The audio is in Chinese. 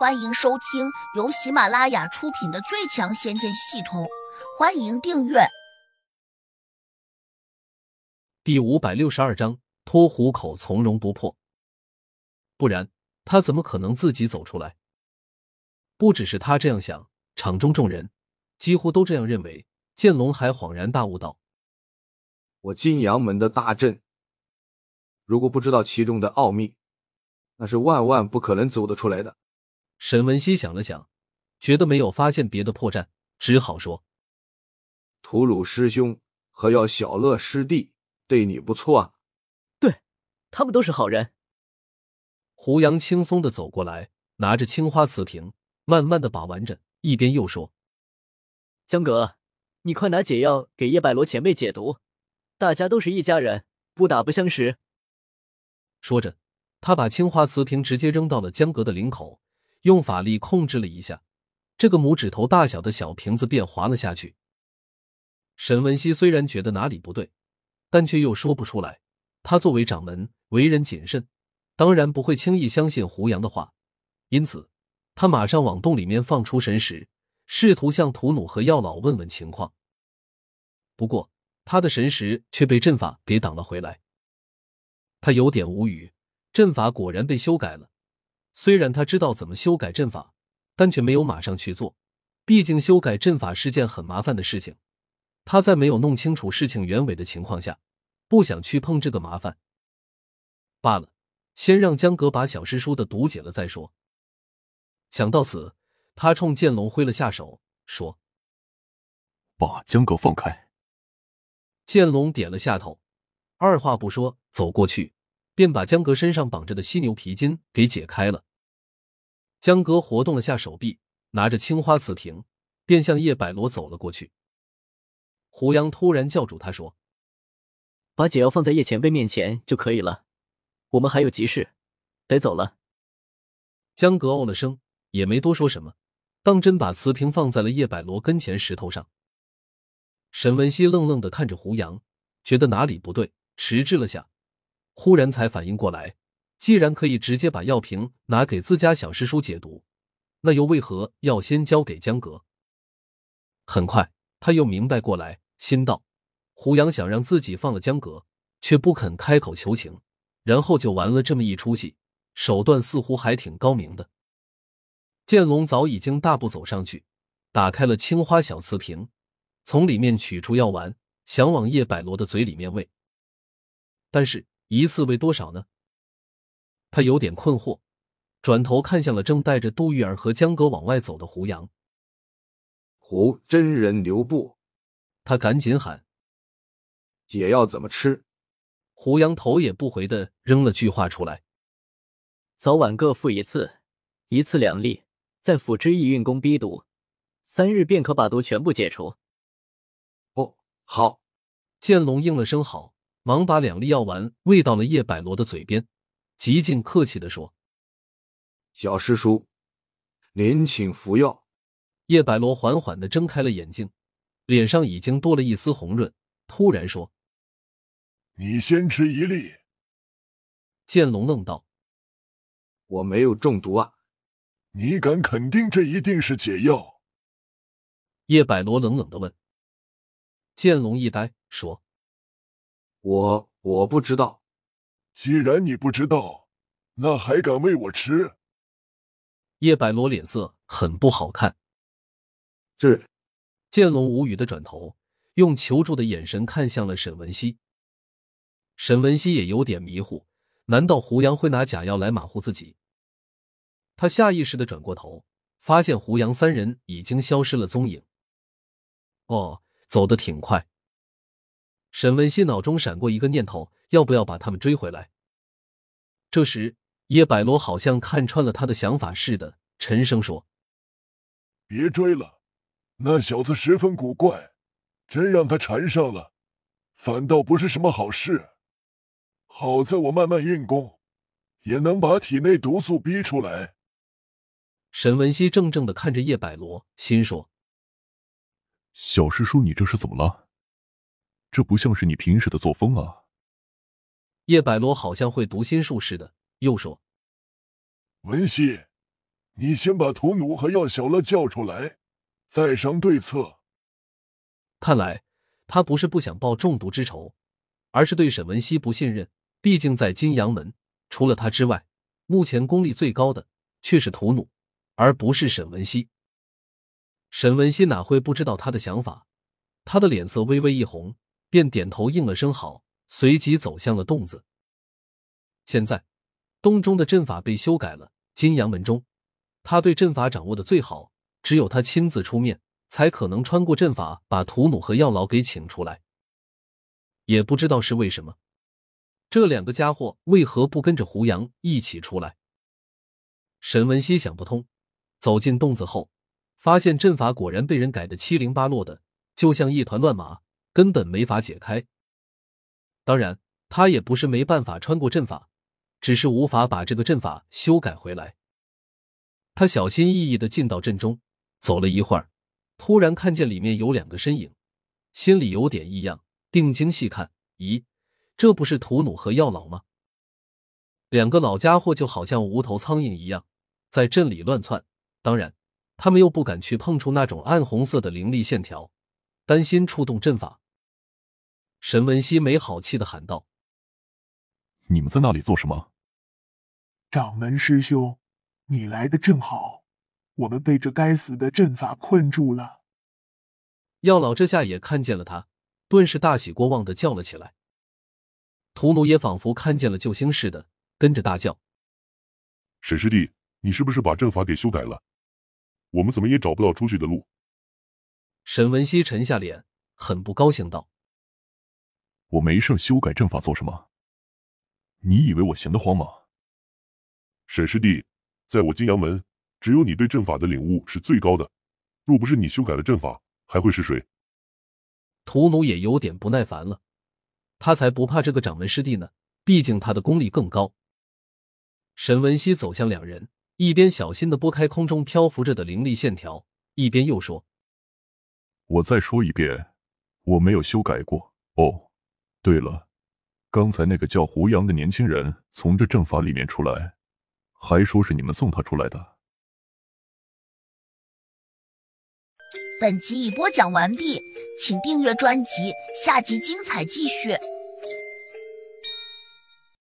欢迎收听由喜马拉雅出品的《最强仙剑系统》，欢迎订阅。第五百六十二章：脱虎口从容不迫。不然，他怎么可能自己走出来？不只是他这样想，场中众人几乎都这样认为。剑龙还恍然大悟道：“我金阳门的大阵，如果不知道其中的奥秘，那是万万不可能走得出来的。”沈文熙想了想，觉得没有发现别的破绽，只好说：“吐鲁师兄和要小乐师弟对你不错啊。”“对，他们都是好人。”胡杨轻松的走过来，拿着青花瓷瓶，慢慢的把玩着，一边又说：“江哥，你快拿解药给叶百罗前辈解毒，大家都是一家人，不打不相识。”说着，他把青花瓷瓶直接扔到了江阁的领口。用法力控制了一下，这个拇指头大小的小瓶子便滑了下去。沈文熙虽然觉得哪里不对，但却又说不出来。他作为掌门，为人谨慎，当然不会轻易相信胡杨的话。因此，他马上往洞里面放出神石，试图向土努和药老问问情况。不过，他的神石却被阵法给挡了回来。他有点无语，阵法果然被修改了。虽然他知道怎么修改阵法，但却没有马上去做。毕竟修改阵法是件很麻烦的事情。他在没有弄清楚事情原委的情况下，不想去碰这个麻烦。罢了，先让江格把小师叔的毒解了再说。想到此，他冲剑龙挥了下手，说：“把江格放开。”剑龙点了下头，二话不说走过去。便把江格身上绑着的犀牛皮筋给解开了。江格活动了下手臂，拿着青花瓷瓶，便向叶百罗走了过去。胡杨突然叫住他说：“把解药放在叶前辈面前就可以了，我们还有急事，得走了。”江格哦了声，也没多说什么，当真把瓷瓶放在了叶百罗跟前石头上。沈文熙愣愣的看着胡杨，觉得哪里不对，迟滞了下。忽然才反应过来，既然可以直接把药瓶拿给自家小师叔解毒，那又为何要先交给江阁？很快他又明白过来，心道：胡杨想让自己放了江阁，却不肯开口求情，然后就玩了这么一出戏，手段似乎还挺高明的。剑龙早已经大步走上去，打开了青花小瓷瓶，从里面取出药丸，想往叶百罗的嘴里面喂，但是。一次喂多少呢？他有点困惑，转头看向了正带着杜玉儿和江哥往外走的胡杨。胡真人留步！他赶紧喊：“解药怎么吃？”胡杨头也不回的扔了句话出来：“早晚各服一次，一次两粒，再辅之意运功逼毒，三日便可把毒全部解除。”哦，好。剑龙应了声好。忙把两粒药丸喂到了叶百罗的嘴边，极尽客气的说：“小师叔，您请服药。”叶百罗缓缓的睁开了眼睛，脸上已经多了一丝红润，突然说：“你先吃一粒。”剑龙愣道：“我没有中毒啊！你敢肯定这一定是解药？”叶百罗冷冷的问。剑龙一呆，说。我我不知道，既然你不知道，那还敢喂我吃？叶百罗脸色很不好看。这剑龙无语的转头，用求助的眼神看向了沈文熙。沈文熙也有点迷糊，难道胡杨会拿假药来马虎自己？他下意识的转过头，发现胡杨三人已经消失了踪影。哦，走得挺快。沈文熙脑中闪过一个念头，要不要把他们追回来？这时，叶百罗好像看穿了他的想法似的，沉声说：“别追了，那小子十分古怪，真让他缠上了，反倒不是什么好事。好在我慢慢运功，也能把体内毒素逼出来。”沈文熙怔怔的看着叶百罗，心说：“小师叔，你这是怎么了？”这不像是你平时的作风啊！叶百罗好像会读心术似的，又说：“文熙，你先把屠奴和药小乐叫出来，再商对策。看来他不是不想报中毒之仇，而是对沈文熙不信任。毕竟在金阳门，除了他之外，目前功力最高的却是屠奴，而不是沈文熙。沈文熙哪会不知道他的想法？他的脸色微微一红，便点头应了声好，随即走向了洞子。现在，洞中的阵法被修改了。金阳门中，他对阵法掌握的最好，只有他亲自出面，才可能穿过阵法把屠奴和药老给请出来。也不知道是为什么，这两个家伙为何不跟着胡杨一起出来？沈文熙想不通。走进洞子后，发现阵法果然被人改的七零八落的，就像一团乱麻，根本没法解开。当然，他也不是没办法穿过阵法。只是无法把这个阵法修改回来。他小心翼翼的进到阵中，走了一会儿，突然看见里面有两个身影，心里有点异样。定睛细看，咦，这不是屠奴和药老吗？两个老家伙就好像无头苍蝇一样，在阵里乱窜。当然，他们又不敢去碰触那种暗红色的灵力线条，担心触动阵法。沈文熙没好气的喊道。你们在那里做什么？掌门师兄，你来的正好，我们被这该死的阵法困住了。药老这下也看见了他，顿时大喜过望的叫了起来。屠奴也仿佛看见了救星似的，跟着大叫：“沈师弟，你是不是把阵法给修改了？我们怎么也找不到出去的路？”沈文熙沉下脸，很不高兴道：“我没事修改阵法做什么？”你以为我闲得慌吗？沈师弟，在我金阳门，只有你对阵法的领悟是最高的。若不是你修改了阵法，还会是谁？屠奴也有点不耐烦了，他才不怕这个掌门师弟呢，毕竟他的功力更高。沈文熙走向两人，一边小心的拨开空中漂浮着的灵力线条，一边又说：“我再说一遍，我没有修改过。哦，对了。”刚才那个叫胡杨的年轻人从这阵法里面出来，还说是你们送他出来的。本集已播讲完毕，请订阅专辑，下集精彩继续。